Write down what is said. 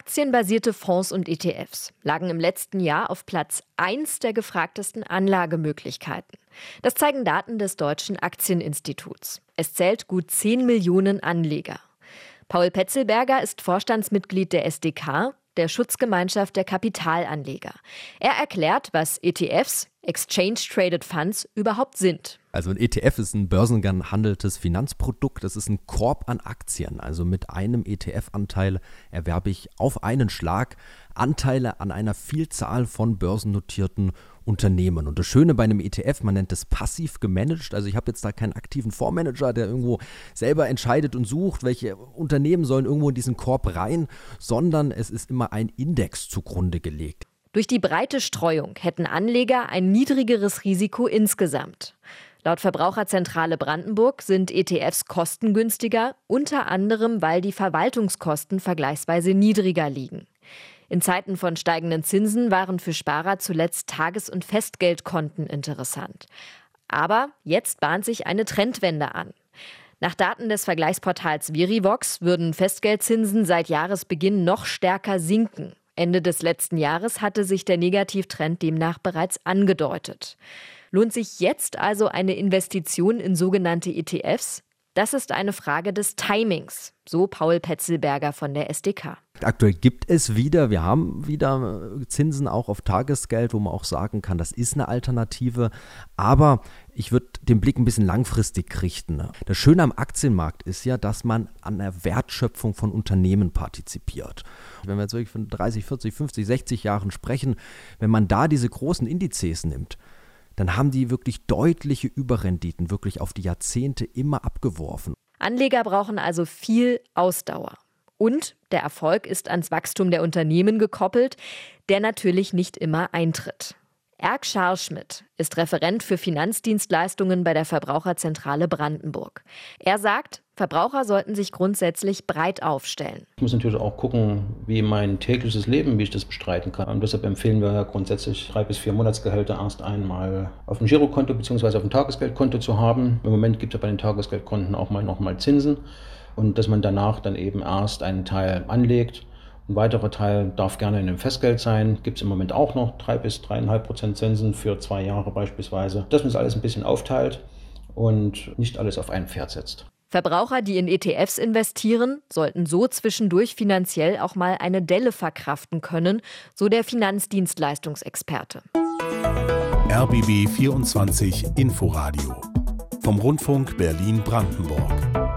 Aktienbasierte Fonds und ETFs lagen im letzten Jahr auf Platz 1 der gefragtesten Anlagemöglichkeiten. Das zeigen Daten des Deutschen Aktieninstituts. Es zählt gut 10 Millionen Anleger. Paul Petzelberger ist Vorstandsmitglied der SDK, der Schutzgemeinschaft der Kapitalanleger. Er erklärt, was ETFs, Exchange Traded Funds, überhaupt sind. Also ein ETF ist ein börsengehandeltes Finanzprodukt. Das ist ein Korb an Aktien. Also mit einem ETF-Anteil erwerbe ich auf einen Schlag Anteile an einer Vielzahl von börsennotierten Unternehmen. Und das Schöne bei einem ETF, man nennt es passiv gemanagt. Also ich habe jetzt da keinen aktiven Fondsmanager, der irgendwo selber entscheidet und sucht, welche Unternehmen sollen irgendwo in diesen Korb rein, sondern es ist immer ein Index zugrunde gelegt. Durch die breite Streuung hätten Anleger ein niedrigeres Risiko insgesamt. Laut Verbraucherzentrale Brandenburg sind ETFs kostengünstiger, unter anderem weil die Verwaltungskosten vergleichsweise niedriger liegen. In Zeiten von steigenden Zinsen waren für Sparer zuletzt Tages- und Festgeldkonten interessant. Aber jetzt bahnt sich eine Trendwende an. Nach Daten des Vergleichsportals Verivox würden Festgeldzinsen seit Jahresbeginn noch stärker sinken. Ende des letzten Jahres hatte sich der Negativtrend demnach bereits angedeutet. Lohnt sich jetzt also eine Investition in sogenannte ETFs? Das ist eine Frage des Timings, so Paul Petzelberger von der SDK. Aktuell gibt es wieder, wir haben wieder Zinsen auch auf Tagesgeld, wo man auch sagen kann, das ist eine Alternative. Aber ich würde den Blick ein bisschen langfristig richten. Das Schöne am Aktienmarkt ist ja, dass man an der Wertschöpfung von Unternehmen partizipiert. Wenn wir jetzt wirklich von 30, 40, 50, 60 Jahren sprechen, wenn man da diese großen Indizes nimmt, dann haben die wirklich deutliche Überrenditen, wirklich auf die Jahrzehnte immer abgeworfen. Anleger brauchen also viel Ausdauer. Und der Erfolg ist ans Wachstum der Unternehmen gekoppelt, der natürlich nicht immer eintritt. Erk Scharschmidt ist Referent für Finanzdienstleistungen bei der Verbraucherzentrale Brandenburg. Er sagt, Verbraucher sollten sich grundsätzlich breit aufstellen. Ich muss natürlich auch gucken, wie mein tägliches Leben, wie ich das bestreiten kann. Und deshalb empfehlen wir grundsätzlich drei bis vier Monatsgehälter erst einmal auf dem Girokonto bzw. auf dem Tagesgeldkonto zu haben. Im Moment gibt es ja bei den Tagesgeldkonten auch mal nochmal Zinsen und dass man danach dann eben erst einen Teil anlegt ein weiterer Teil darf gerne in einem Festgeld sein. Gibt es im Moment auch noch drei bis dreieinhalb Prozent Zinsen für zwei Jahre beispielsweise. Dass man es alles ein bisschen aufteilt und nicht alles auf ein Pferd setzt. Verbraucher, die in ETFs investieren, sollten so zwischendurch finanziell auch mal eine Delle verkraften können, so der Finanzdienstleistungsexperte. RBB 24 Inforadio vom Rundfunk Berlin-Brandenburg.